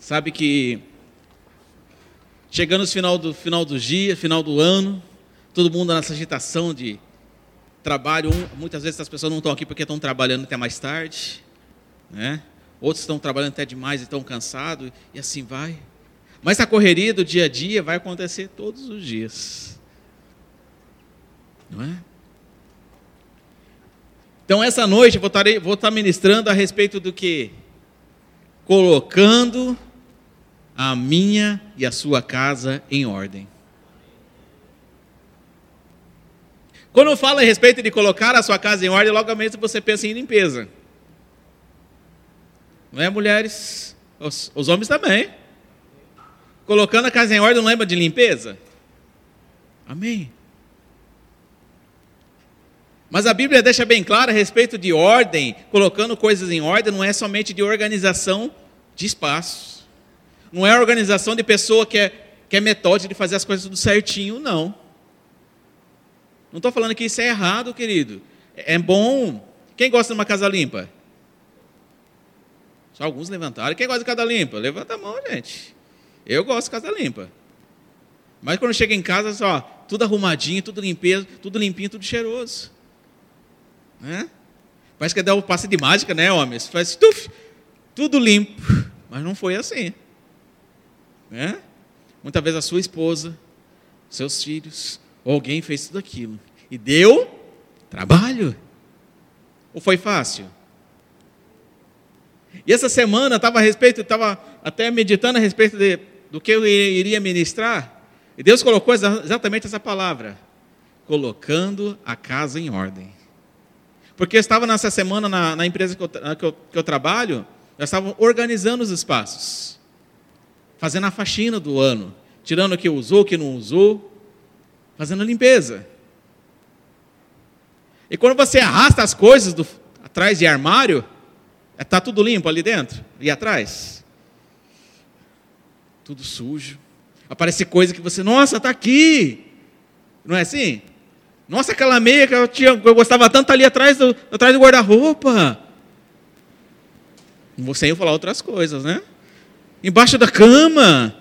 Sabe que chegando no final do final do dia, final do ano, todo mundo nessa agitação de trabalho, muitas vezes as pessoas não estão aqui porque estão trabalhando até mais tarde, né? Outros estão trabalhando até demais e estão cansados e assim vai. Mas a correria do dia a dia vai acontecer todos os dias. Não é? Então, essa noite eu vou estar, vou estar ministrando a respeito do que? Colocando a minha e a sua casa em ordem. Quando eu falo a respeito de colocar a sua casa em ordem, logo mesmo você pensa em limpeza. Não é, mulheres? Os, os homens também. Colocando a casa em ordem, não lembra de limpeza? Amém. Mas a Bíblia deixa bem claro a respeito de ordem, colocando coisas em ordem, não é somente de organização de espaços. Não é organização de pessoa que é, que é metódica de fazer as coisas tudo certinho, não. Não estou falando que isso é errado, querido. É bom. Quem gosta de uma casa limpa? Só alguns levantaram. Quem gosta de casa limpa? Levanta a mão, gente. Eu gosto de casa limpa. Mas quando chega em casa, só, tudo arrumadinho, tudo limpeza, tudo limpinho, tudo cheiroso. Né? Parece que dá um passe de mágica, né, homens? Faz tuf, tudo limpo. Mas não foi assim. Né? Muitas vezes a sua esposa, seus filhos, ou alguém fez tudo aquilo. E deu trabalho. Ou foi fácil? E essa semana estava a respeito, estava até meditando a respeito de, do que eu iria ministrar. E Deus colocou exatamente essa palavra: colocando a casa em ordem. Porque eu estava nessa semana na, na empresa que eu, que, eu, que eu trabalho, nós estávamos organizando os espaços, fazendo a faxina do ano, tirando o que usou, o que não usou, fazendo a limpeza. E quando você arrasta as coisas do, atrás de armário, está é, tudo limpo ali dentro e atrás. Tudo sujo. Aparece coisa que você, nossa, está aqui. Não é assim? Nossa, aquela meia que eu, tinha, eu gostava tanto ali atrás do, atrás do guarda-roupa. Você ia falar outras coisas, né? Embaixo da cama.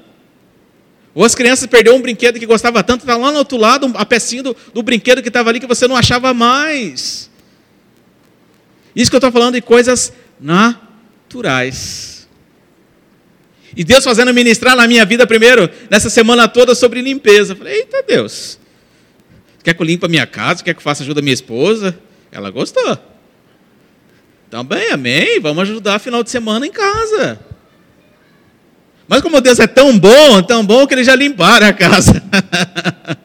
Ou as crianças perderam um brinquedo que gostava tanto, está lá no outro lado, a pecinha do, do brinquedo que estava ali que você não achava mais. Isso que eu estou falando de coisas naturais. E Deus fazendo ministrar na minha vida primeiro, nessa semana toda, sobre limpeza. Eu falei, eita Deus, Quer que eu limpe a minha casa? Quer que eu faça ajuda a minha esposa? Ela gostou. Também, amém. Vamos ajudar final de semana em casa. Mas como Deus é tão bom, tão bom que eles já limparam a casa.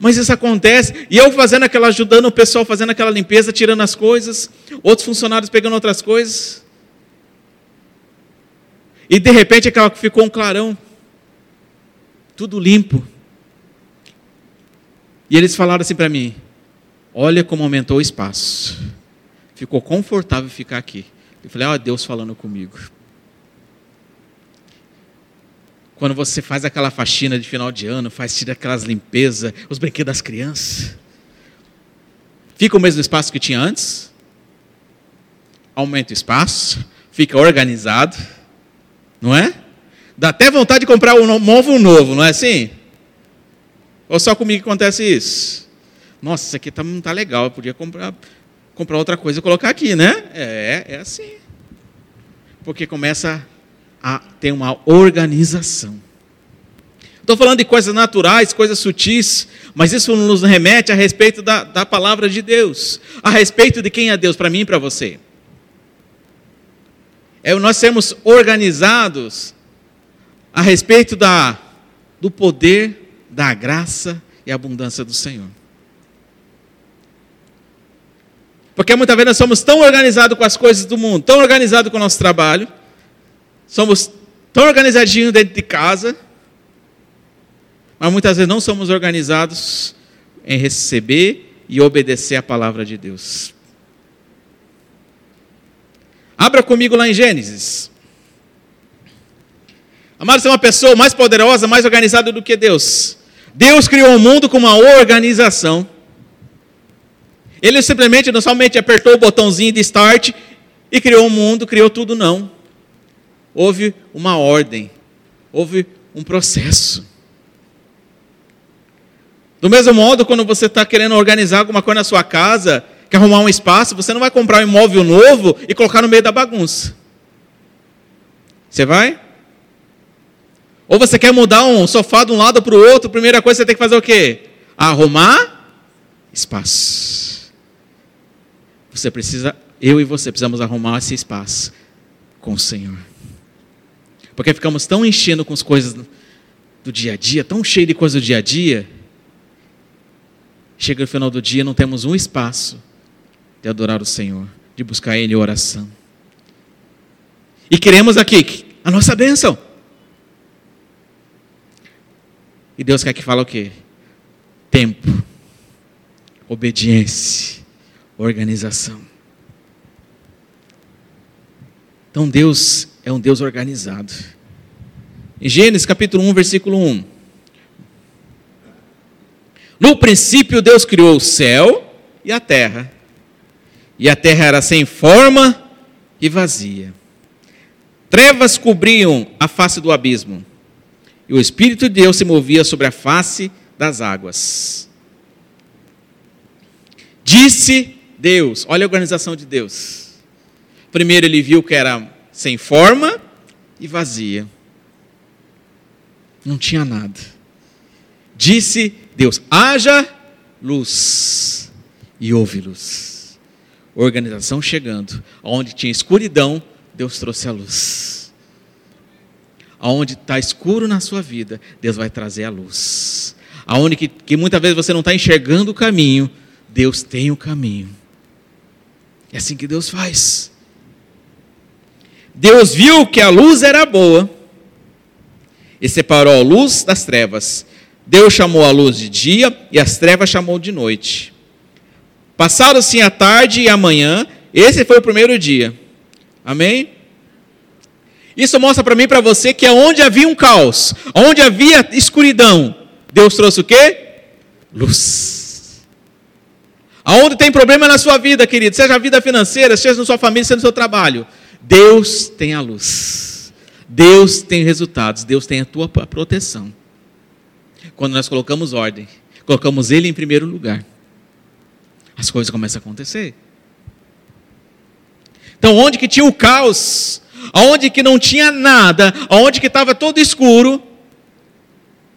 Mas isso acontece, e eu fazendo aquela, ajudando o pessoal fazendo aquela limpeza, tirando as coisas, outros funcionários pegando outras coisas. E de repente aquela ficou um clarão tudo limpo. E eles falaram assim para mim: Olha como aumentou o espaço. Ficou confortável ficar aqui. Eu falei: Ó, oh, Deus falando comigo. Quando você faz aquela faxina de final de ano, faz tira aquelas limpezas, os brinquedos das crianças, fica o mesmo espaço que tinha antes? Aumenta o espaço, fica organizado, não é? Dá até vontade de comprar um móvel novo, não é assim? Ou só comigo que acontece isso? Nossa, isso aqui tá, não está legal, eu podia comprar, comprar outra coisa e colocar aqui, né? É, é assim. Porque começa a ter uma organização. Estou falando de coisas naturais, coisas sutis, mas isso nos remete a respeito da, da palavra de Deus, a respeito de quem é Deus para mim e para você. É nós sermos organizados a respeito da, do poder, da graça e abundância do Senhor. Porque muitas vezes nós somos tão organizados com as coisas do mundo, tão organizados com o nosso trabalho, somos tão organizadinhos dentro de casa, mas muitas vezes não somos organizados em receber e obedecer a palavra de Deus. Abra comigo lá em Gênesis. Amado, você é uma pessoa mais poderosa, mais organizada do que Deus. Deus criou o mundo com uma organização. Ele simplesmente, não somente apertou o botãozinho de start e criou o mundo, criou tudo, não. Houve uma ordem, houve um processo. Do mesmo modo, quando você está querendo organizar alguma coisa na sua casa, quer arrumar um espaço, você não vai comprar um imóvel novo e colocar no meio da bagunça. Você vai? Ou você quer mudar um sofá de um lado para o outro, primeira coisa você tem que fazer o quê? Arrumar espaço. Você precisa, eu e você precisamos arrumar esse espaço com o Senhor. Porque ficamos tão enchendo com as coisas do dia a dia, tão cheio de coisas do dia a dia, chega no final do dia não temos um espaço de adorar o Senhor, de buscar Ele em oração. E queremos aqui a nossa bênção. E Deus quer que fale o quê? Tempo, obediência, organização. Então Deus é um Deus organizado. Em Gênesis capítulo 1, versículo 1. No princípio Deus criou o céu e a terra. E a terra era sem forma e vazia. Trevas cobriam a face do abismo e o Espírito de Deus se movia sobre a face das águas. Disse Deus, olha a organização de Deus. Primeiro ele viu que era sem forma e vazia. Não tinha nada. Disse Deus: haja luz. E houve luz. Organização chegando. Onde tinha escuridão, Deus trouxe a luz aonde está escuro na sua vida, Deus vai trazer a luz. Aonde que, que muitas vezes você não está enxergando o caminho, Deus tem o caminho. É assim que Deus faz. Deus viu que a luz era boa e separou a luz das trevas. Deus chamou a luz de dia e as trevas chamou de noite. Passaram-se a tarde e a manhã, esse foi o primeiro dia. Amém? Isso mostra para mim e para você que onde havia um caos, onde havia escuridão, Deus trouxe o quê? Luz. Aonde tem problema na sua vida, querido, seja a vida financeira, seja na sua família, seja no seu trabalho, Deus tem a luz. Deus tem resultados, Deus tem a tua proteção. Quando nós colocamos ordem, colocamos Ele em primeiro lugar, as coisas começam a acontecer. Então, onde que tinha o caos, aonde que não tinha nada, aonde que estava todo escuro,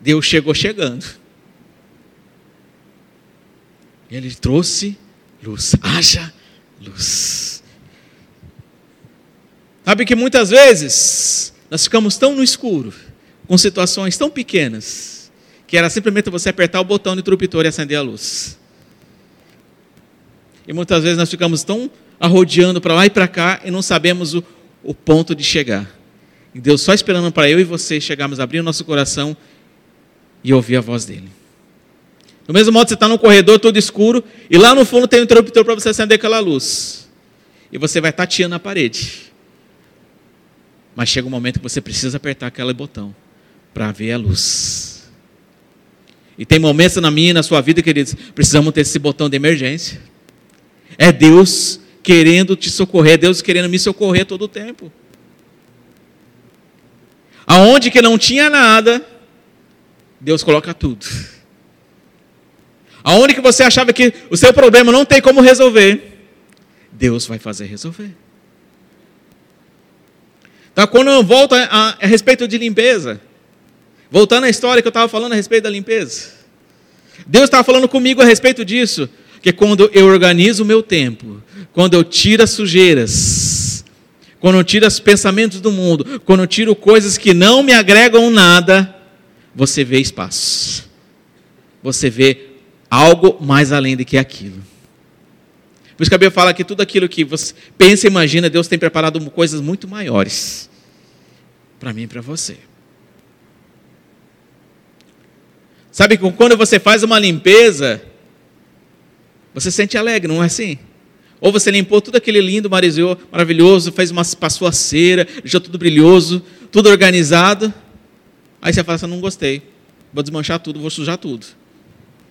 Deus chegou chegando. Ele trouxe luz, haja luz. Sabe que muitas vezes nós ficamos tão no escuro, com situações tão pequenas, que era simplesmente você apertar o botão do interruptor e acender a luz. E muitas vezes nós ficamos tão arrodeando para lá e para cá e não sabemos o, o ponto de chegar. E Deus só esperando para eu e você chegarmos a abrir o nosso coração e ouvir a voz dele. Do mesmo modo, você está num corredor todo escuro e lá no fundo tem um interruptor para você acender aquela luz. E você vai tateando a parede. Mas chega um momento que você precisa apertar aquele botão para ver a luz. E tem momentos na minha e na sua vida, queridos, precisamos ter esse botão de emergência. É Deus querendo te socorrer, Deus querendo me socorrer todo o tempo. Aonde que não tinha nada, Deus coloca tudo. Aonde que você achava que o seu problema não tem como resolver, Deus vai fazer resolver. Então, quando eu volto a, a, a respeito de limpeza, voltando à história que eu estava falando a respeito da limpeza, Deus estava falando comigo a respeito disso, que quando eu organizo o meu tempo, quando eu tiro as sujeiras, quando eu tiro os pensamentos do mundo, quando eu tiro coisas que não me agregam nada, você vê espaço. Você vê algo mais além do que aquilo. Por isso que a Bíblia fala que tudo aquilo que você pensa e imagina, Deus tem preparado coisas muito maiores para mim e para você. Sabe que quando você faz uma limpeza, você se sente alegre, não é assim? Ou você limpou tudo aquele lindo, maravilhoso, fez uma, passou a cera, deixou tudo brilhoso, tudo organizado. Aí você fala assim, não gostei. Vou desmanchar tudo, vou sujar tudo.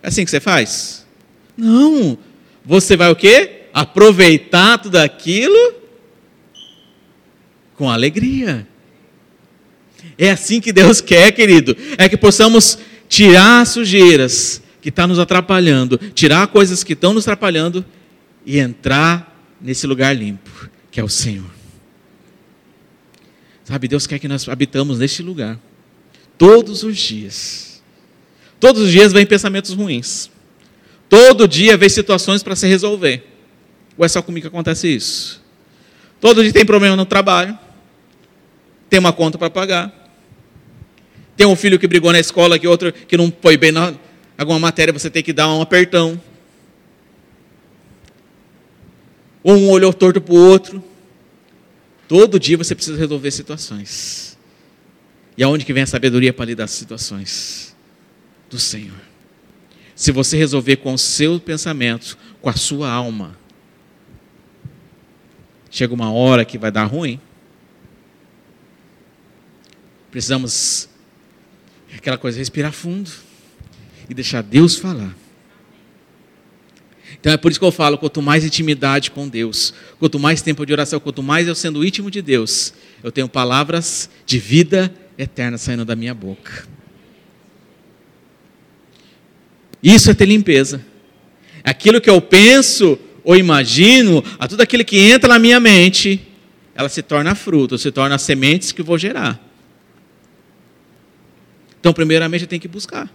É assim que você faz? Não. Você vai o quê? Aproveitar tudo aquilo com alegria. É assim que Deus quer, querido. É que possamos tirar sujeiras que estão tá nos atrapalhando, tirar coisas que estão nos atrapalhando e entrar nesse lugar limpo, que é o Senhor. Sabe, Deus quer que nós habitamos neste lugar todos os dias. Todos os dias vem pensamentos ruins. Todo dia vem situações para se resolver. Ou é só comigo que acontece isso? Todo dia tem problema no trabalho. Tem uma conta para pagar. Tem um filho que brigou na escola, que outro que não foi bem na alguma matéria, você tem que dar um apertão. Ou um olhou torto para o outro. Todo dia você precisa resolver situações. E aonde que vem a sabedoria para lidar com situações? Do Senhor se você resolver com os seus pensamentos, com a sua alma, chega uma hora que vai dar ruim. Precisamos, aquela coisa, respirar fundo e deixar Deus falar. Então é por isso que eu falo: quanto mais intimidade com Deus, quanto mais tempo de oração, quanto mais eu sendo íntimo de Deus, eu tenho palavras de vida eterna saindo da minha boca. Isso é ter limpeza. Aquilo que eu penso ou imagino, a tudo aquilo que entra na minha mente, ela se torna fruto, se torna sementes que vou gerar. Então, primeiramente, eu tenho que buscar.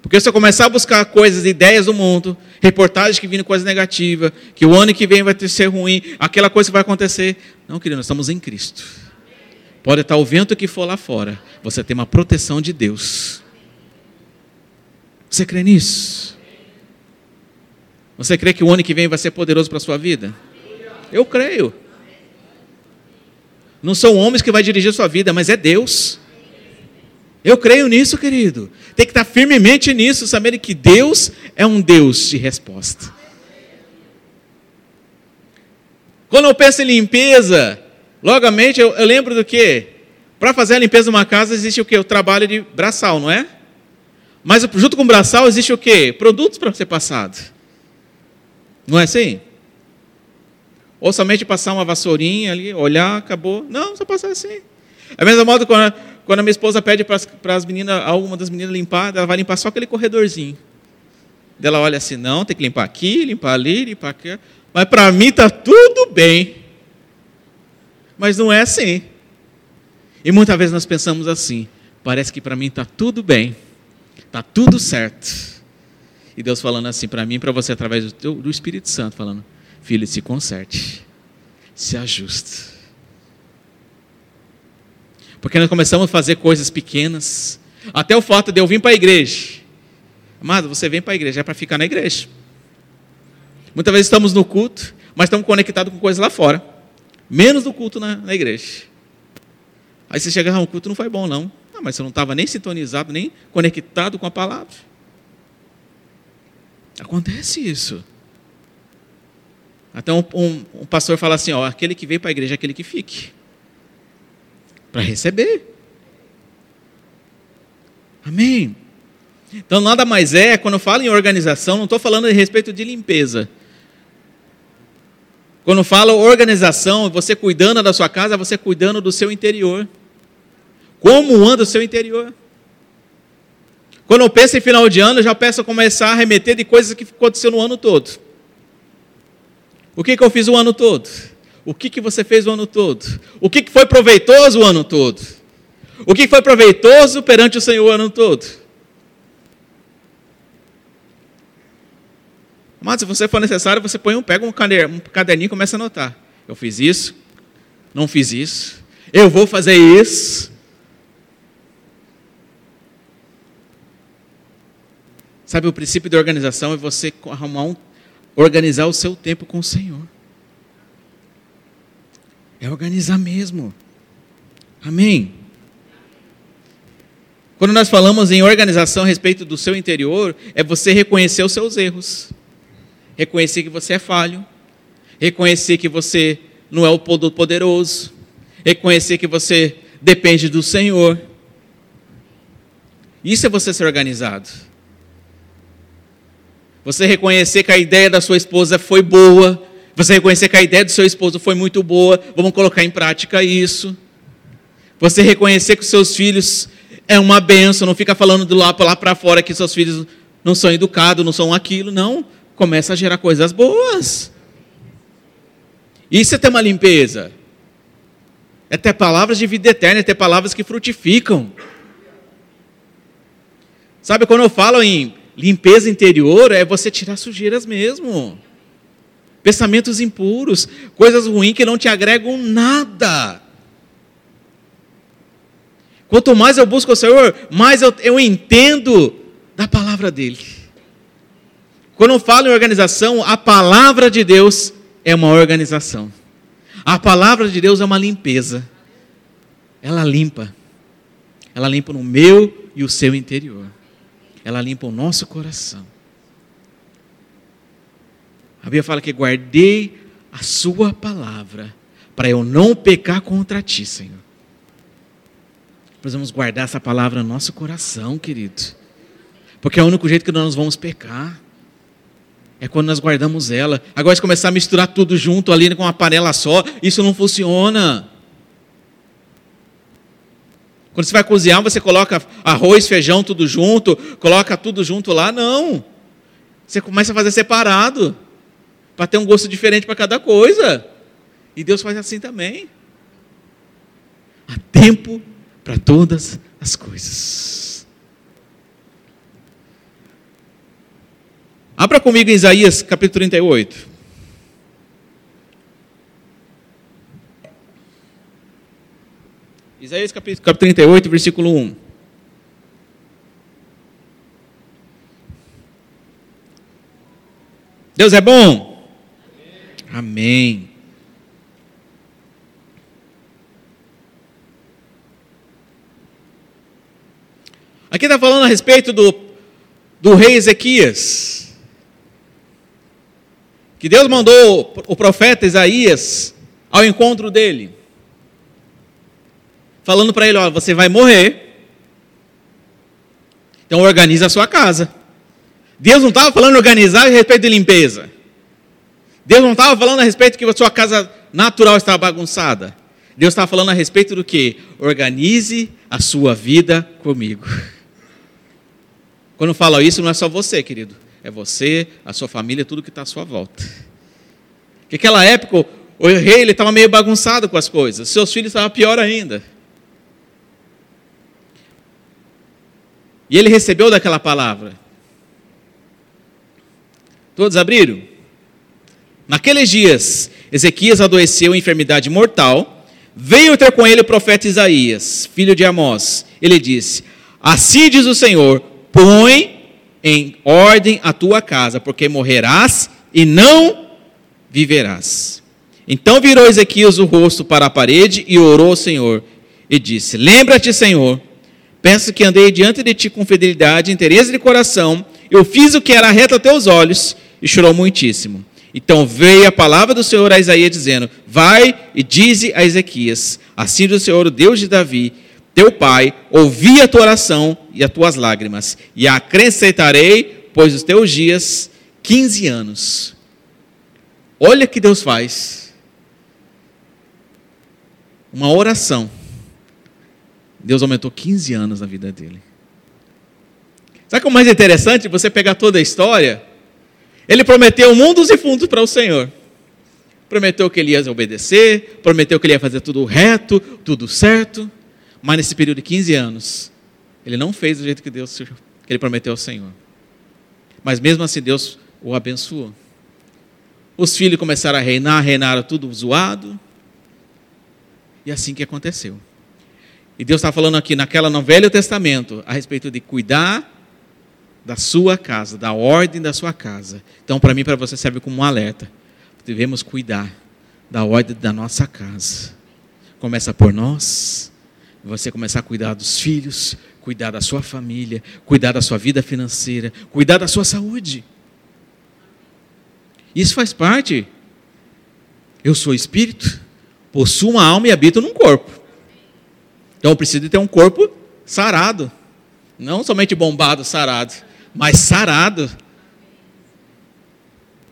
Porque se eu começar a buscar coisas, ideias do mundo, reportagens que vindo coisa negativa, que o ano que vem vai ser ruim, aquela coisa vai acontecer. Não, querido, nós estamos em Cristo. Pode estar o vento que for lá fora, você tem uma proteção de Deus. Você crê nisso? Você crê que o ano que vem vai ser poderoso para a sua vida? Eu creio. Não são homens que vai dirigir a sua vida, mas é Deus. Eu creio nisso, querido. Tem que estar firmemente nisso, sabendo que Deus é um Deus de resposta. Quando eu penso em limpeza, logamente eu, eu lembro do que? Para fazer a limpeza de uma casa existe o que? O trabalho de braçal, não é? Mas junto com o braçal existe o quê? Produtos para ser passado. Não é assim? Ou somente passar uma vassourinha ali, olhar, acabou. Não, só passar assim. É a mesma modo quando, quando a minha esposa pede para as meninas, alguma das meninas limpar, ela vai limpar só aquele corredorzinho. Ela olha assim, não, tem que limpar aqui, limpar ali, limpar aqui. Mas para mim está tudo bem. Mas não é assim. E muitas vezes nós pensamos assim, parece que para mim está tudo bem. Está tudo certo. E Deus falando assim para mim e para você, através do, teu, do Espírito Santo, falando: Filho, se conserte, se ajuste. Porque nós começamos a fazer coisas pequenas, até o fato de eu vir para a igreja. Amado, você vem para a igreja, é para ficar na igreja. Muitas vezes estamos no culto, mas estamos conectados com coisas lá fora. Menos no culto na, na igreja. Aí você chega, ah, o culto não foi bom, não. Ah, mas você não estava nem sintonizado, nem conectado com a palavra. Acontece isso. Até um, um, um pastor fala assim: ó, aquele que veio para a igreja é aquele que fique para receber. Amém. Então, nada mais é, quando eu falo em organização, não estou falando a respeito de limpeza. Quando eu falo organização, você cuidando da sua casa, você cuidando do seu interior. Como anda o seu interior? Quando eu penso em final de ano, eu já peço a começar a remeter de coisas que aconteceu no ano todo. O que, que eu fiz o ano todo? O que, que você fez o ano todo? O que, que foi proveitoso o ano todo? O que foi proveitoso perante o Senhor o ano todo? Mas se você for necessário, você põe um, pega um caderninho e começa a anotar. Eu fiz isso, não fiz isso, eu vou fazer isso. Sabe, o princípio da organização é você arrumar um, organizar o seu tempo com o Senhor. É organizar mesmo. Amém. Quando nós falamos em organização a respeito do seu interior, é você reconhecer os seus erros, reconhecer que você é falho, reconhecer que você não é o poderoso, reconhecer que você depende do Senhor. Isso é você ser organizado. Você reconhecer que a ideia da sua esposa foi boa, Você reconhecer que a ideia do seu esposo foi muito boa, vamos colocar em prática isso. Você reconhecer que os seus filhos é uma benção, não fica falando do lá para fora que seus filhos não são educados, não são aquilo, não. Começa a gerar coisas boas. Isso é ter uma limpeza. É ter palavras de vida eterna, é ter palavras que frutificam. Sabe, quando eu falo em limpeza interior, é você tirar sujeiras mesmo. Pensamentos impuros, coisas ruins que não te agregam nada. Quanto mais eu busco o Senhor, mais eu, eu entendo da palavra dele. Quando eu falo em organização, a palavra de Deus é uma organização. A palavra de Deus é uma limpeza. Ela limpa. Ela limpa no meu e o seu interior. Ela limpa o nosso coração. A Bíblia fala que guardei a sua palavra para eu não pecar contra ti, Senhor. Precisamos guardar essa palavra no nosso coração, querido. Porque é o único jeito que nós vamos pecar. É quando nós guardamos ela. Agora, se começar a misturar tudo junto ali com uma panela só, isso não funciona. Quando você vai cozinhar, você coloca arroz, feijão, tudo junto, coloca tudo junto lá, não. Você começa a fazer separado, para ter um gosto diferente para cada coisa. E Deus faz assim também. Há tempo para todas as coisas. Abra comigo em Isaías capítulo 38. Isaías capítulo, capítulo 38, versículo 1. Deus é bom? Amém. Amém. Aqui está falando a respeito do, do rei Ezequias. Que Deus mandou o profeta Isaías ao encontro dele. Falando para ele: Ó, você vai morrer. Então organiza a sua casa. Deus não estava falando organizar a respeito de limpeza. Deus não estava falando a respeito que a sua casa natural está bagunçada. Deus estava falando a respeito do que? Organize a sua vida comigo. Quando falo isso, não é só você, querido. É você, a sua família, tudo que está à sua volta. Porque aquela época, o rei estava meio bagunçado com as coisas. Seus filhos estavam pior ainda. E ele recebeu daquela palavra. Todos abriram? Naqueles dias, Ezequias adoeceu em enfermidade mortal. Veio ter com ele o profeta Isaías, filho de Amós. Ele disse: Assim diz o Senhor: põe em ordem a tua casa, porque morrerás e não viverás. Então virou Ezequias o rosto para a parede e orou ao Senhor e disse: Lembra-te, Senhor, penso que andei diante de ti com fidelidade, interesse de coração, eu fiz o que era reto a teus olhos, e chorou muitíssimo. Então veio a palavra do Senhor a Isaías dizendo: Vai e dize a Ezequias: Assim diz o Senhor, o Deus de Davi, teu pai, ouvi a tua oração e as tuas lágrimas, e acrescentarei, pois os teus dias, 15 anos. Olha que Deus faz. Uma oração. Deus aumentou 15 anos na vida dele. Sabe o é mais interessante? Você pegar toda a história. Ele prometeu mundos e fundos para o Senhor. Prometeu que ele ia obedecer, prometeu que ele ia fazer tudo reto, tudo certo. Mas nesse período de 15 anos, ele não fez do jeito que Deus que ele prometeu ao Senhor. Mas mesmo assim Deus o abençoou. Os filhos começaram a reinar, reinaram tudo zoado. E assim que aconteceu. E Deus está falando aqui naquela no Velho Testamento a respeito de cuidar da sua casa, da ordem da sua casa. Então, para mim para você serve como um alerta. Devemos cuidar da ordem da nossa casa. Começa por nós, você começar a cuidar dos filhos, cuidar da sua família, cuidar da sua vida financeira, cuidar da sua saúde. Isso faz parte. Eu sou espírito, possuo uma alma e habito num corpo. Então eu preciso ter um corpo sarado. Não somente bombado, sarado, mas sarado.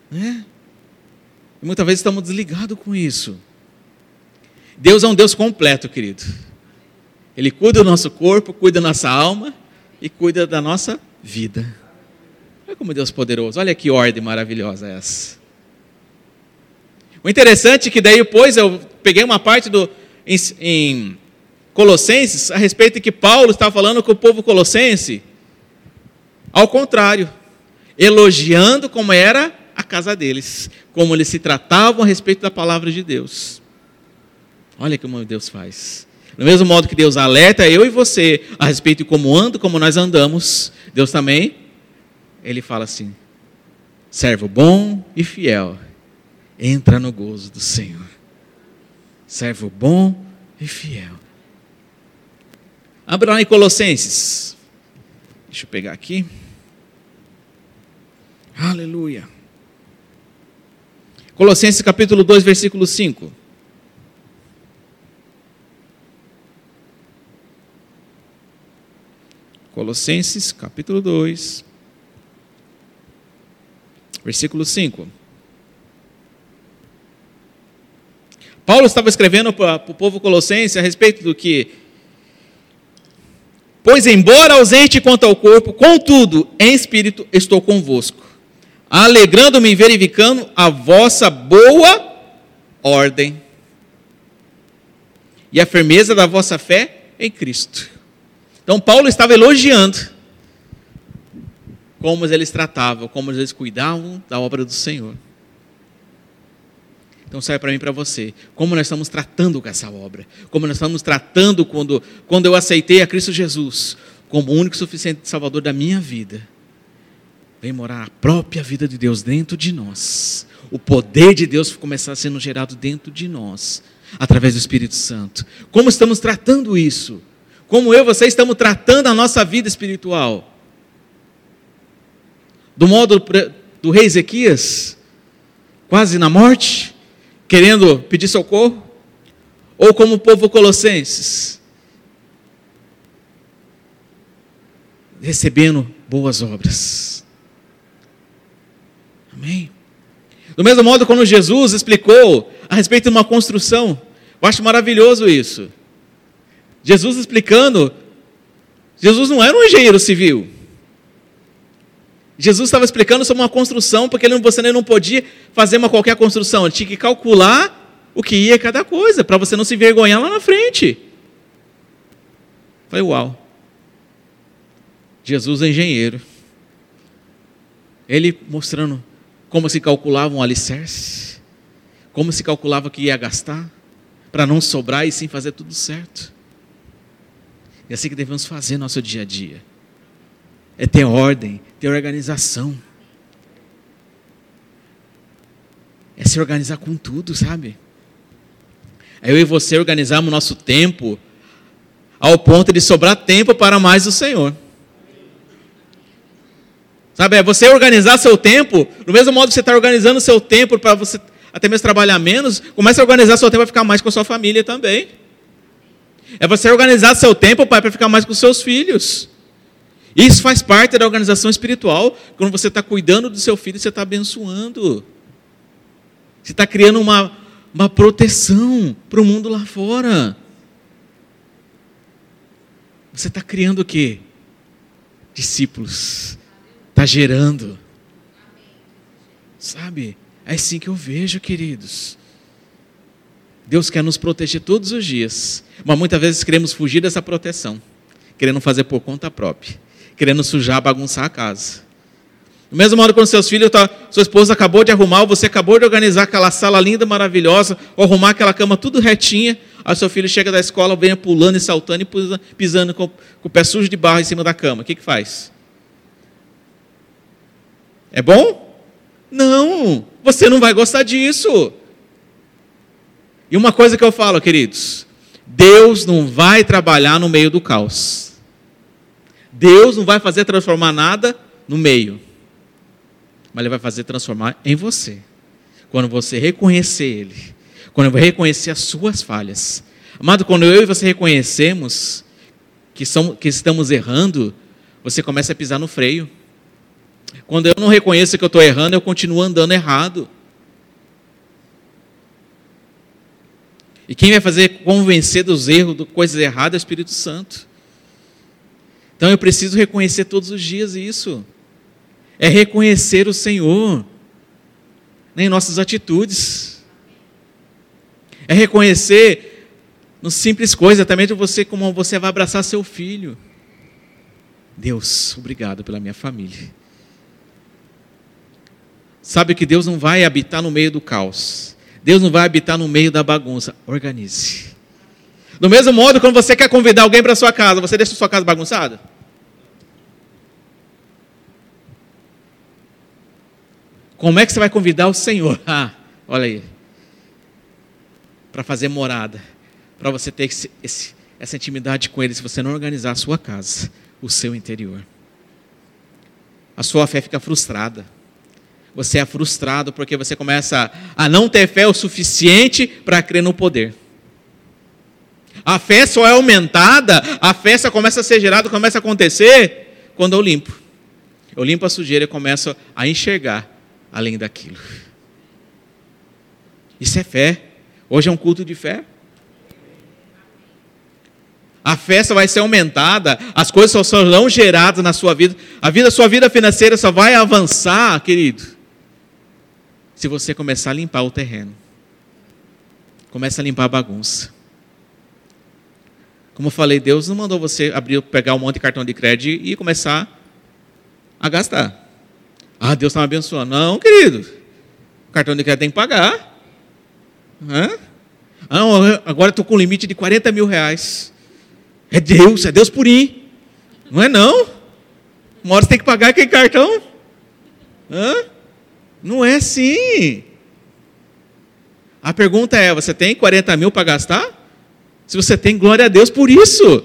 Né? E muitas vezes estamos desligados com isso. Deus é um Deus completo, querido. Ele cuida do nosso corpo, cuida da nossa alma e cuida da nossa vida. Olha como Deus é poderoso, olha que ordem maravilhosa essa. O interessante é que daí depois eu peguei uma parte do em, em Colossenses a respeito de que Paulo estava falando com o povo colossense, ao contrário, elogiando como era a casa deles, como eles se tratavam a respeito da palavra de Deus. Olha como Deus faz. Do mesmo modo que Deus alerta eu e você a respeito de como ando, como nós andamos, Deus também, Ele fala assim: servo bom e fiel, entra no gozo do Senhor. Servo bom e fiel. Abra lá em Colossenses. Deixa eu pegar aqui. Aleluia. Colossenses capítulo 2, versículo 5. Colossenses capítulo 2, versículo 5. Paulo estava escrevendo para o povo colossense a respeito do que Pois, embora ausente quanto ao corpo, contudo, em espírito estou convosco, alegrando-me e verificando a vossa boa ordem e a firmeza da vossa fé em Cristo. Então, Paulo estava elogiando como eles tratavam, como eles cuidavam da obra do Senhor. Então sai para mim para você. Como nós estamos tratando com essa obra? Como nós estamos tratando quando, quando eu aceitei a Cristo Jesus como o único e suficiente Salvador da minha vida? Vem morar a própria vida de Deus dentro de nós. O poder de Deus começar sendo gerado dentro de nós, através do Espírito Santo. Como estamos tratando isso? Como eu e você estamos tratando a nossa vida espiritual? Do modo do rei Ezequias, quase na morte, querendo pedir socorro? Ou como o povo colossenses, recebendo boas obras? Amém? Do mesmo modo, quando Jesus explicou a respeito de uma construção, eu acho maravilhoso isso. Jesus explicando, Jesus não era um engenheiro civil. Jesus estava explicando sobre uma construção, porque ele, você não podia fazer uma qualquer construção, ele tinha que calcular o que ia cada coisa, para você não se vergonhar lá na frente. Foi uau. Jesus é engenheiro. Ele mostrando como se calculava um alicerce, como se calculava que ia gastar, para não sobrar e sim fazer tudo certo. É assim que devemos fazer no nosso dia a dia é ter ordem, ter organização. É se organizar com tudo, sabe? É eu e você organizarmos o nosso tempo ao ponto de sobrar tempo para mais o Senhor. Sabe, é você organizar seu tempo, do mesmo modo que você está organizando seu tempo para você até mesmo trabalhar menos, comece a organizar seu tempo para ficar mais com a sua família também. É você organizar seu tempo, pai, para ficar mais com seus filhos. Isso faz parte da organização espiritual. Quando você está cuidando do seu filho, você está abençoando. Você está criando uma, uma proteção para o mundo lá fora. Você está criando o quê? Discípulos. Está gerando. Sabe? É assim que eu vejo, queridos. Deus quer nos proteger todos os dias, mas muitas vezes queremos fugir dessa proteção, querendo fazer por conta própria querendo sujar, bagunçar a casa. Do mesmo modo, quando seus filhos, sua esposa acabou de arrumar, você acabou de organizar aquela sala linda, maravilhosa, ou arrumar aquela cama tudo retinha, aí seu filho chega da escola, vem pulando e saltando e pisando com, com o pé sujo de barro em cima da cama. O que, que faz? É bom? Não, você não vai gostar disso. E uma coisa que eu falo, queridos, Deus não vai trabalhar no meio do caos. Deus não vai fazer transformar nada no meio, mas Ele vai fazer transformar em você. Quando você reconhecer Ele, quando você reconhecer as suas falhas. Amado, quando eu e você reconhecemos que, somos, que estamos errando, você começa a pisar no freio. Quando eu não reconheço que eu estou errando, eu continuo andando errado. E quem vai fazer convencer dos erros, de coisas erradas, é o Espírito Santo. Então eu preciso reconhecer todos os dias isso. É reconhecer o Senhor em nossas atitudes. É reconhecer no simples coisa, também de você como você vai abraçar seu filho. Deus, obrigado pela minha família. Sabe que Deus não vai habitar no meio do caos. Deus não vai habitar no meio da bagunça. Organize. Do mesmo modo, quando você quer convidar alguém para sua casa, você deixa sua casa bagunçada? Como é que você vai convidar o Senhor? Ah, olha aí. Para fazer morada. Para você ter esse, esse, essa intimidade com Ele, se você não organizar a sua casa, o seu interior. A sua fé fica frustrada. Você é frustrado porque você começa a não ter fé o suficiente para crer no poder. A fé só é aumentada, a fé só começa a ser gerada, começa a acontecer quando eu limpo. Eu limpo a sujeira e começo a enxergar além daquilo. Isso é fé. Hoje é um culto de fé. A festa vai ser aumentada, as coisas só serão geradas na sua vida. A vida, sua vida financeira só vai avançar, querido, se você começar a limpar o terreno. Começa a limpar a bagunça. Como eu falei, Deus não mandou você abrir, pegar um monte de cartão de crédito e começar a gastar. Ah, Deus está me abençoando. Não, querido. O cartão de crédito tem que pagar. Hã? Ah, agora estou com limite de 40 mil reais. É Deus, é Deus por ir. Não é não? Uma hora você tem que pagar aquele cartão. Hã? Não é assim. A pergunta é: você tem 40 mil para gastar? Se você tem, glória a Deus por isso.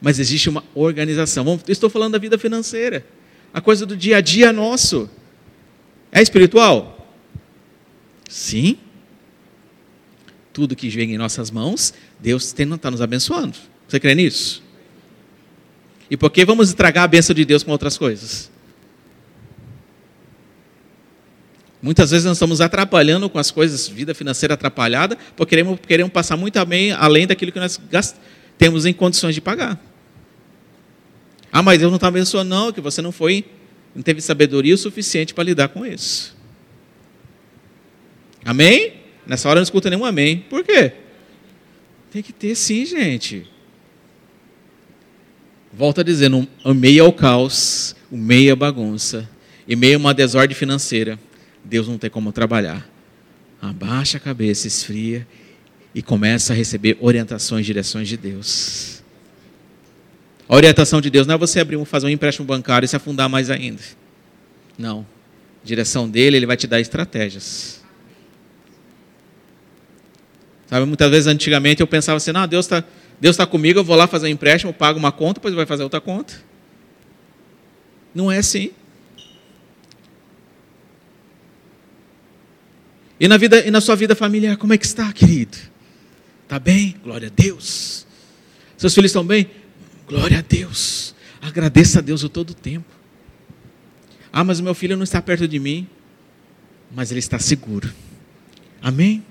Mas existe uma organização. Estou falando da vida financeira. A coisa do dia a dia nosso. É espiritual? Sim. Tudo que vem em nossas mãos, Deus está nos abençoando. Você crê nisso? E por que vamos estragar a bênção de Deus com outras coisas? Muitas vezes nós estamos atrapalhando com as coisas, vida financeira atrapalhada, porque queremos, queremos passar muito bem, além daquilo que nós temos em condições de pagar. Ah, mas Deus não está abençoando, não, que você não foi, não teve sabedoria o suficiente para lidar com isso. Amém? Nessa hora não escuta nenhum amém. Por quê? Tem que ter sim, gente. Volto a dizer, no meio ao caos, o meio à bagunça, e meio a uma desordem financeira, Deus não tem como trabalhar. Abaixa a cabeça, esfria e começa a receber orientações, direções de Deus. A orientação de Deus não é você abrir, fazer um empréstimo bancário e se afundar mais ainda. Não. A direção dele, ele vai te dar estratégias. Sabe, muitas vezes antigamente eu pensava assim, não, Deus está Deus tá comigo, eu vou lá fazer um empréstimo, pago uma conta, depois vai fazer outra conta. Não é assim. E na, vida, e na sua vida familiar, como é que está, querido? Está bem? Glória a Deus. Seus filhos estão bem? Glória a Deus. Agradeça a Deus o todo o tempo. Ah, mas o meu filho não está perto de mim. Mas ele está seguro. Amém?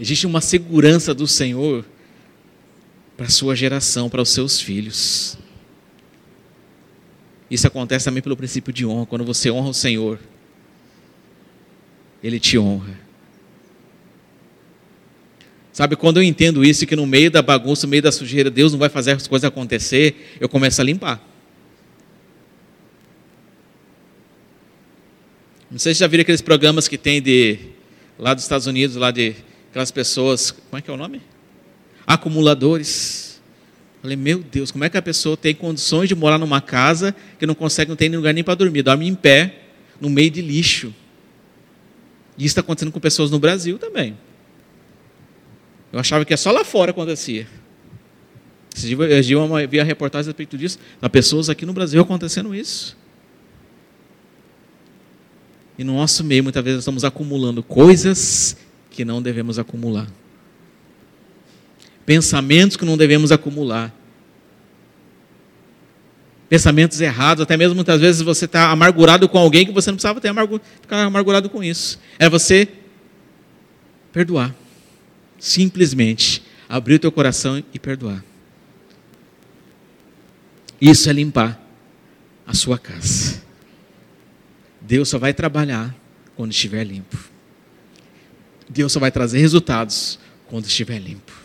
Existe uma segurança do Senhor para a sua geração, para os seus filhos. Isso acontece também pelo princípio de honra. Quando você honra o Senhor, Ele te honra. Sabe, quando eu entendo isso, que no meio da bagunça, no meio da sujeira, Deus não vai fazer as coisas acontecer, eu começo a limpar. Não sei se já viram aqueles programas que tem de lá dos Estados Unidos, lá de aquelas pessoas, como é que é o nome? Acumuladores. Falei, meu Deus, como é que a pessoa tem condições de morar numa casa que não consegue, não tem lugar nem para dormir, dorme em pé, no meio de lixo. E isso está acontecendo com pessoas no Brasil também. Eu achava que é só lá fora acontecia. Eu vi a reportagem a respeito disso. Há pessoas aqui no Brasil acontecendo isso. E no nosso meio, muitas vezes, estamos acumulando coisas que não devemos acumular. Pensamentos que não devemos acumular. Pensamentos errados, até mesmo muitas vezes você está amargurado com alguém que você não precisava ter amargurado, ficar amargurado com isso. É você perdoar. Simplesmente abrir o teu coração e perdoar. Isso é limpar a sua casa. Deus só vai trabalhar quando estiver limpo. Deus só vai trazer resultados quando estiver limpo.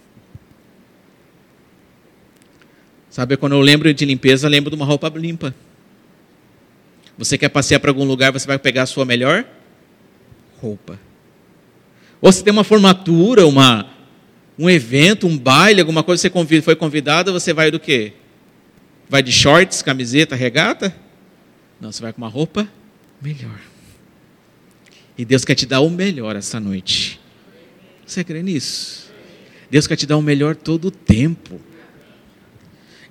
Sabe, quando eu lembro de limpeza, eu lembro de uma roupa limpa. Você quer passear para algum lugar, você vai pegar a sua melhor roupa. Ou se tem uma formatura, uma, um evento, um baile, alguma coisa, você foi convidado, você vai do quê? Vai de shorts, camiseta, regata? Não, você vai com uma roupa melhor. E Deus quer te dar o melhor essa noite. Você crê nisso? Deus quer te dar o melhor todo o tempo.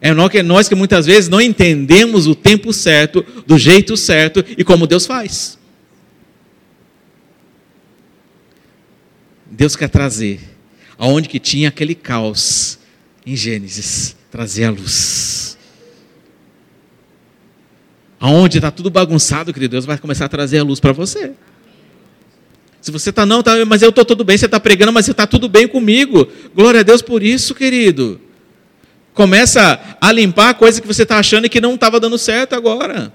É nós que muitas vezes não entendemos o tempo certo, do jeito certo e como Deus faz. Deus quer trazer aonde que tinha aquele caos em Gênesis, trazer a luz. Aonde está tudo bagunçado, querido, Deus vai começar a trazer a luz para você. Se você está, não, tá, mas eu estou tudo bem, você está pregando, mas você está tudo bem comigo. Glória a Deus por isso, querido. Começa a limpar a coisa que você está achando que não estava dando certo agora.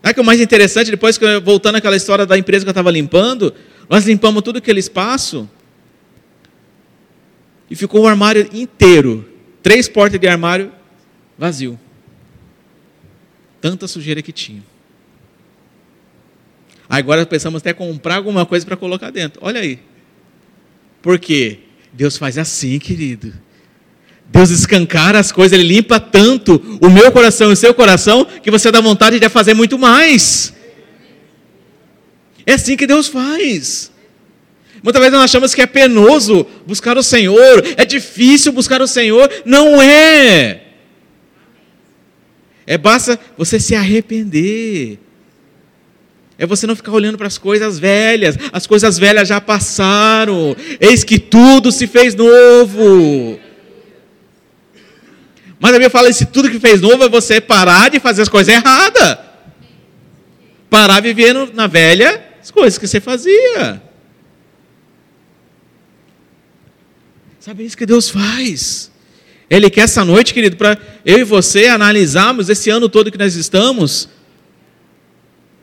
Sabe que o mais interessante, depois que voltando àquela história da empresa que eu estava limpando, nós limpamos todo aquele espaço e ficou o armário inteiro, três portas de armário vazio. Tanta sujeira que tinha. Agora pensamos até comprar alguma coisa para colocar dentro. Olha aí. Por quê? Deus faz assim, querido. Deus escancara as coisas, Ele limpa tanto o meu coração e o seu coração, que você dá vontade de fazer muito mais. É assim que Deus faz. Muitas vezes nós achamos que é penoso buscar o Senhor, é difícil buscar o Senhor. Não é. É basta você se arrepender. É você não ficar olhando para as coisas velhas. As coisas velhas já passaram. Eis que tudo se fez novo. Mas a Bíblia fala: se tudo que fez novo é você parar de fazer as coisas erradas. Parar vivendo na velha as coisas que você fazia. Sabe isso que Deus faz? Ele quer essa noite, querido, para eu e você analisarmos esse ano todo que nós estamos,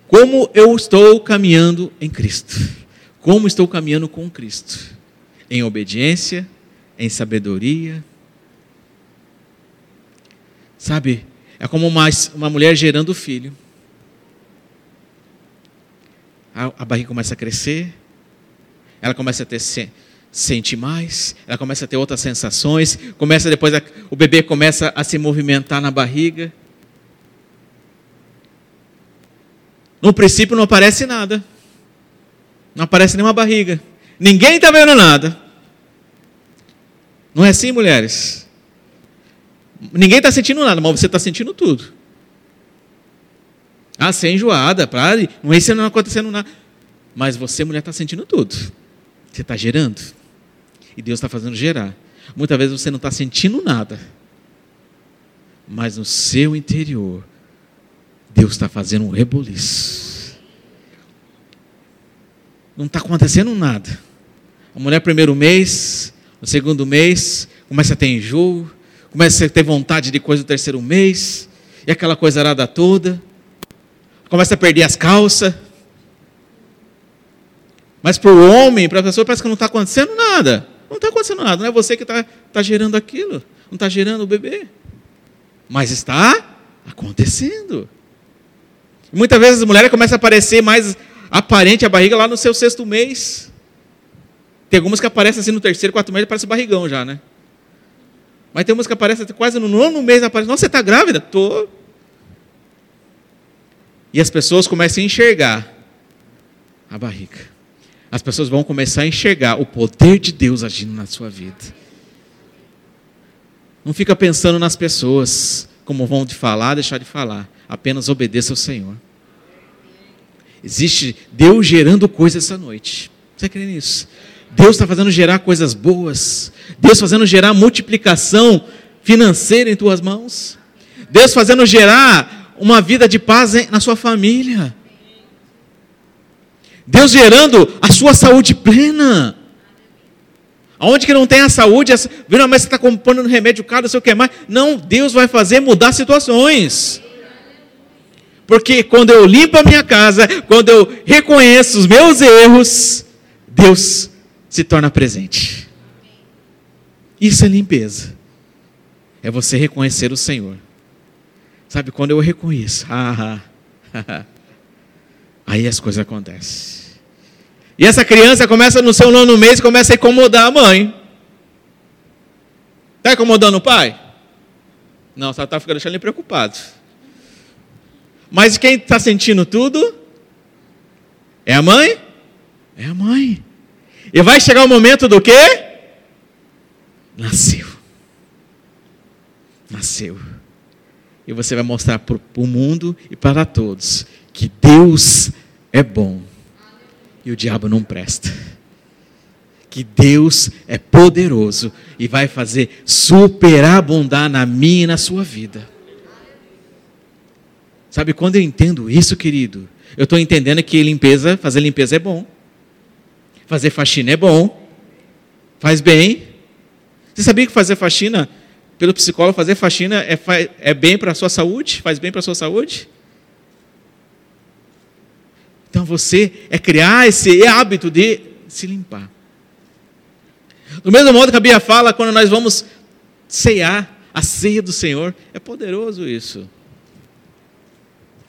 como eu estou caminhando em Cristo. Como estou caminhando com Cristo. Em obediência, em sabedoria. Sabe, é como uma, uma mulher gerando filho. A, a barriga começa a crescer, ela começa a ter sente mais, ela começa a ter outras sensações, começa depois a, o bebê começa a se movimentar na barriga. No princípio não aparece nada. Não aparece nenhuma barriga. Ninguém está vendo nada. Não é assim, mulheres? Ninguém está sentindo nada, mas você está sentindo tudo. Ah, você é enjoada. Não é isso não acontecendo nada. Mas você, mulher, está sentindo tudo. Você está gerando. E Deus está fazendo gerar. Muitas vezes você não está sentindo nada. Mas no seu interior, Deus está fazendo um reboliço. Não está acontecendo nada. A mulher, primeiro mês, no segundo mês, começa a ter enjoo, começa a ter vontade de coisa no terceiro mês, e aquela coisa arada toda, começa a perder as calças. Mas para o homem, para a pessoa, parece que não está acontecendo nada. Não está acontecendo nada, não é você que está tá gerando aquilo, não está gerando o bebê. Mas está acontecendo. Muitas vezes as mulheres começam a aparecer mais aparente a barriga lá no seu sexto mês. Tem algumas que aparecem assim no terceiro, quarto mês, parece barrigão já, né? Mas tem umas que aparecem quase no nono mês, aparece, nossa, você está grávida? Tô. E as pessoas começam a enxergar a barriga as pessoas vão começar a enxergar o poder de Deus agindo na sua vida. Não fica pensando nas pessoas, como vão te falar, deixar de falar. Apenas obedeça ao Senhor. Existe Deus gerando coisas essa noite. Você crê nisso? Deus está fazendo gerar coisas boas. Deus fazendo gerar multiplicação financeira em tuas mãos. Deus fazendo gerar uma vida de paz na sua família. Deus gerando a sua saúde plena. Aonde que não tem a saúde, essa, mas você está comprando remédio caro, não sei o que mais. Não, Deus vai fazer mudar situações. Porque quando eu limpo a minha casa, quando eu reconheço os meus erros, Deus se torna presente. Isso é limpeza. É você reconhecer o Senhor. Sabe, quando eu reconheço, ah, ah, aí as coisas acontecem. E essa criança começa no seu nono mês, começa a incomodar a mãe. Está incomodando o pai? Não, só está ficando deixando ele preocupado. Mas quem está sentindo tudo? É a mãe? É a mãe. E vai chegar o momento do quê? Nasceu. Nasceu. E você vai mostrar para o mundo e para todos que Deus é bom e o diabo não presta. Que Deus é poderoso e vai fazer superabundar na minha e na sua vida. Sabe, quando eu entendo isso, querido, eu estou entendendo que limpeza, fazer limpeza é bom. Fazer faxina é bom. Faz bem. Você sabia que fazer faxina, pelo psicólogo, fazer faxina é, é bem para a sua saúde? Faz bem para a sua saúde? Então você é criar esse hábito de se limpar. Do mesmo modo que a Bíblia fala, quando nós vamos cear a ceia do Senhor, é poderoso isso.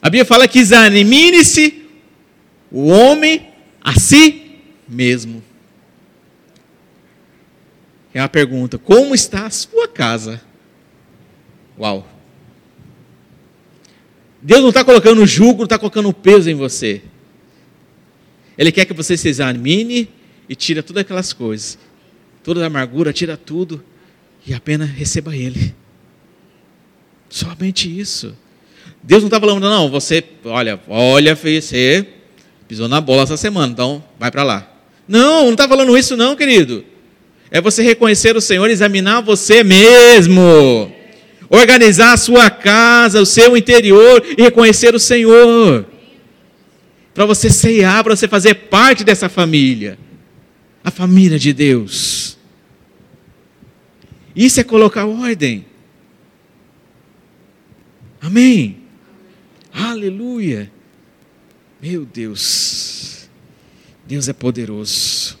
A Bíblia fala que examine-se o homem a si mesmo. É uma pergunta: como está a sua casa? Uau! Deus não está colocando jugo, não está colocando peso em você. Ele quer que você se examine e tire todas aquelas coisas. Toda a amargura, tira tudo e apenas receba Ele. Somente isso. Deus não está falando, não, você, olha, olha, você pisou na bola essa semana, então vai para lá. Não, não está falando isso, não, querido. É você reconhecer o Senhor, examinar você mesmo, organizar a sua casa, o seu interior e reconhecer o Senhor para você ceiar, para você fazer parte dessa família, a família de Deus. Isso é colocar ordem. Amém. Aleluia. Meu Deus. Deus é poderoso.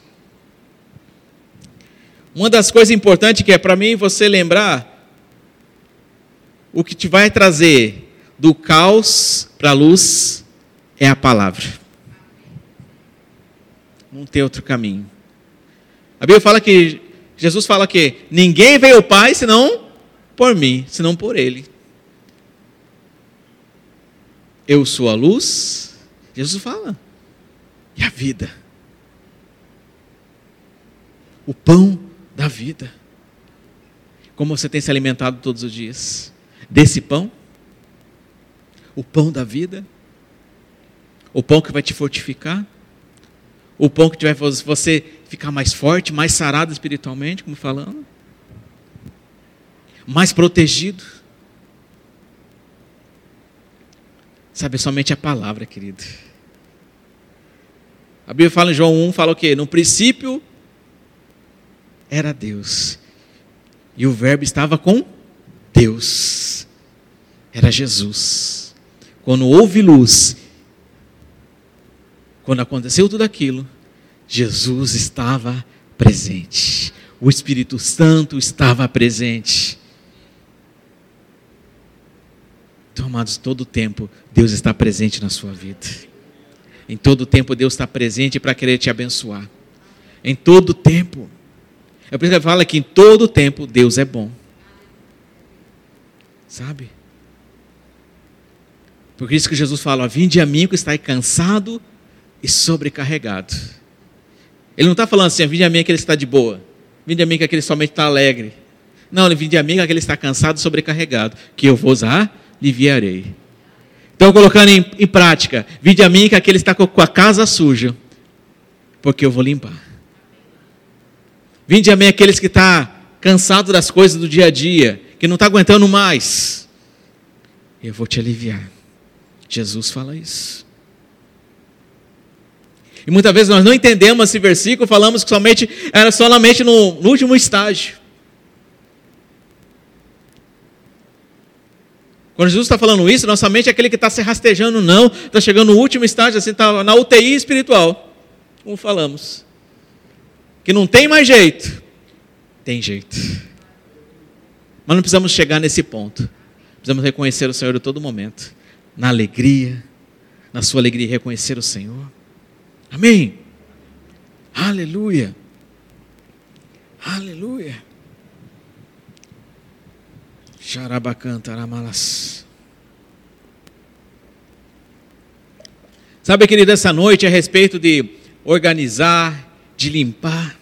Uma das coisas importantes que é para mim você lembrar o que te vai trazer do caos para a luz é a palavra. Não tem outro caminho. A Bíblia fala que, Jesus fala que ninguém veio ao Pai senão por mim, senão por Ele. Eu sou a luz, Jesus fala, e a vida. O pão da vida. Como você tem se alimentado todos os dias? Desse pão? O pão da vida? O pão que vai te fortificar. O pão que vai fazer você ficar mais forte, mais sarado espiritualmente, como falando. Mais protegido. Sabe, somente a palavra, querido. A Bíblia fala em João 1, fala o quê? No princípio era Deus. E o verbo estava com Deus. Era Jesus. Quando houve luz, quando aconteceu tudo aquilo, Jesus estava presente. O Espírito Santo estava presente. Então, amados, todo tempo Deus está presente na sua vida. Em todo tempo Deus está presente para querer te abençoar. Em todo tempo. É por isso que fala que em todo tempo Deus é bom. Sabe? Por isso que Jesus fala: Vinde a mim que está cansado e sobrecarregado. Ele não está falando assim, vinde a mim que ele está de boa. Vinde a mim que aquele somente está alegre. Não, ele vinde a mim que ele está cansado e sobrecarregado. Que eu vos aliviarei. Então, colocando em, em prática, vinde a mim que aquele está com a casa suja. Porque eu vou limpar. Vinde a mim aqueles que estão tá cansados das coisas do dia a dia, que não está aguentando mais. Eu vou te aliviar. Jesus fala isso. E muitas vezes nós não entendemos esse versículo, falamos que somente era solamente no, no último estágio. Quando Jesus está falando isso, nossa mente é aquele que está se rastejando, não, está chegando no último estágio, assim, está na UTI espiritual, como falamos. Que não tem mais jeito. Tem jeito. Mas não precisamos chegar nesse ponto. Precisamos reconhecer o Senhor a todo momento. Na alegria, na sua alegria, reconhecer o Senhor. Amém. Aleluia. Aleluia. Xarabacantaramalas. Sabe, querido, essa noite é a respeito de organizar, de limpar.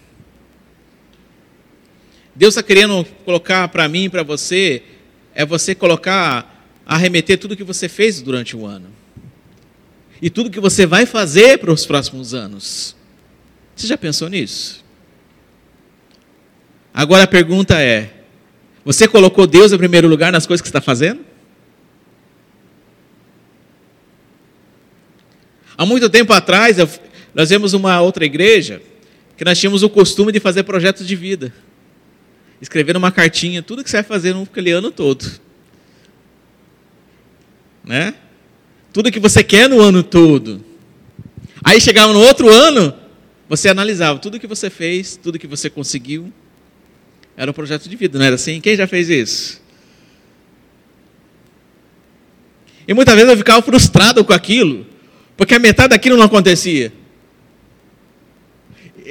Deus está querendo colocar para mim, para você, é você colocar, arremeter tudo que você fez durante o ano. E tudo que você vai fazer para os próximos anos. Você já pensou nisso? Agora a pergunta é: você colocou Deus em primeiro lugar nas coisas que está fazendo? Há muito tempo atrás, nós vimos uma outra igreja que nós tínhamos o costume de fazer projetos de vida. Escrever uma cartinha, tudo que você vai fazer naquele ano todo. Né? Tudo que você quer no ano todo. Aí chegava no outro ano, você analisava tudo que você fez, tudo que você conseguiu. Era um projeto de vida, não era assim? Quem já fez isso? E muitas vezes eu ficava frustrado com aquilo, porque a metade daquilo não acontecia.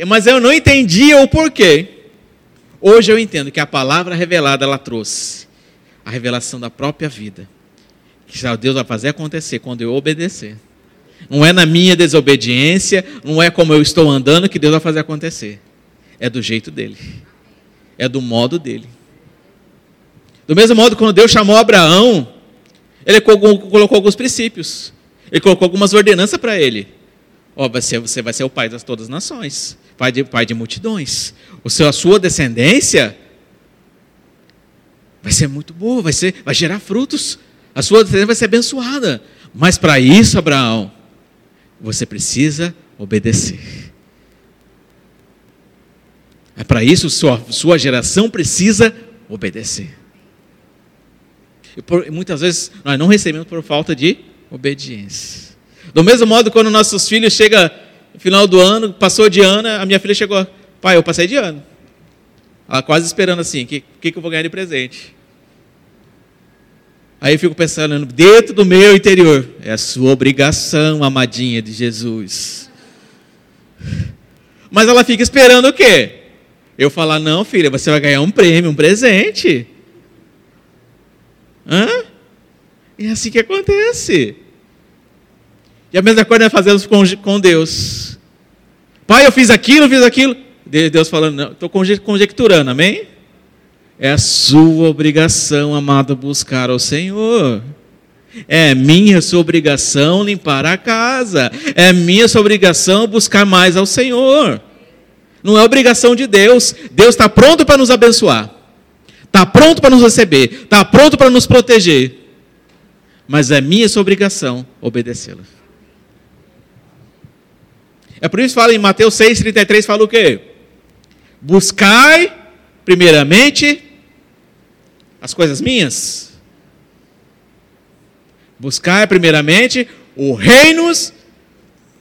Mas eu não entendia o porquê. Hoje eu entendo que a palavra revelada ela trouxe a revelação da própria vida. Que Deus vai fazer acontecer quando eu obedecer. Não é na minha desobediência, não é como eu estou andando que Deus vai fazer acontecer. É do jeito dele. É do modo dele. Do mesmo modo, quando Deus chamou Abraão, ele colocou alguns princípios. Ele colocou algumas ordenanças para ele. Oh, você vai ser o pai das todas as nações pai de, pai de multidões. O seu, a sua descendência vai ser muito boa, vai, ser, vai gerar frutos. A sua descendência vai ser abençoada. Mas para isso, Abraão, você precisa obedecer. É para isso sua, sua geração precisa obedecer. E por, muitas vezes nós não recebemos por falta de obediência. Do mesmo modo, quando nossos filhos chegam final do ano, passou de ano, a minha filha chegou, pai, eu passei de ano. Ela quase esperando assim, o que, que, que eu vou ganhar de presente? Aí eu fico pensando, dentro do meu interior, é a sua obrigação, amadinha de Jesus. Mas ela fica esperando o quê? Eu falar, não, filha, você vai ganhar um prêmio, um presente. Hã? E é assim que acontece. E a mesma coisa nós fazemos com, com Deus. Pai, eu fiz aquilo, fiz aquilo. Deus falando, estou conjecturando, amém? É a sua obrigação, amado, buscar ao Senhor. É minha sua obrigação limpar a casa. É minha sua obrigação buscar mais ao Senhor. Não é obrigação de Deus. Deus está pronto para nos abençoar. Está pronto para nos receber. Está pronto para nos proteger. Mas é minha sua obrigação obedecê-lo. É por isso que fala em Mateus 6,33, fala o quê? Buscai, primeiramente, as coisas minhas. Buscai, primeiramente, o reinos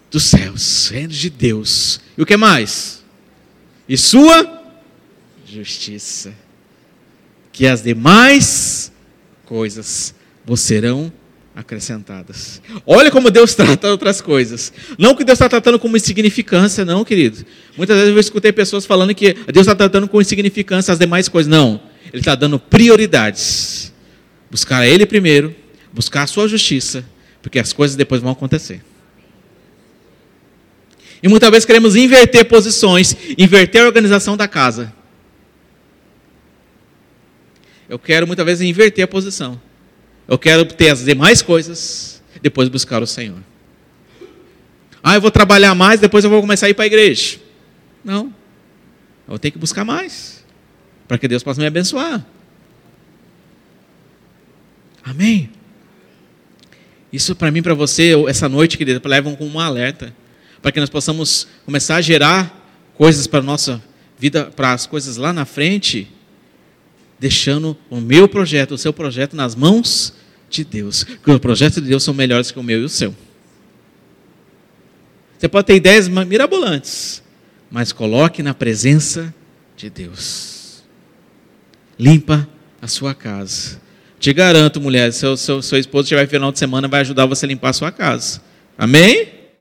dos céus, reinos de Deus. E o que mais? E sua justiça. Que as demais coisas vos serão acrescentadas. Olha como Deus trata outras coisas. Não que Deus está tratando como insignificância, não, querido. Muitas vezes eu escutei pessoas falando que Deus está tratando com insignificância as demais coisas. Não. Ele está dando prioridades. Buscar a Ele primeiro, buscar a sua justiça, porque as coisas depois vão acontecer. E muitas vezes queremos inverter posições, inverter a organização da casa. Eu quero muitas vezes inverter a posição. Eu quero ter as demais coisas, depois buscar o Senhor. Ah, eu vou trabalhar mais, depois eu vou começar a ir para a igreja. Não. Eu vou ter que buscar mais. Para que Deus possa me abençoar. Amém? Isso para mim, para você, essa noite, querida, levam como um alerta. Para que nós possamos começar a gerar coisas para a nossa vida, para as coisas lá na frente, deixando o meu projeto, o seu projeto nas mãos de Deus. Porque os projetos de Deus são melhores que o meu e o seu. Você pode ter ideias mirabolantes, mas coloque na presença de Deus. Limpa a sua casa. Te garanto, mulher, seu, seu, seu esposo tiver final de semana, vai ajudar você a limpar a sua casa. Amém?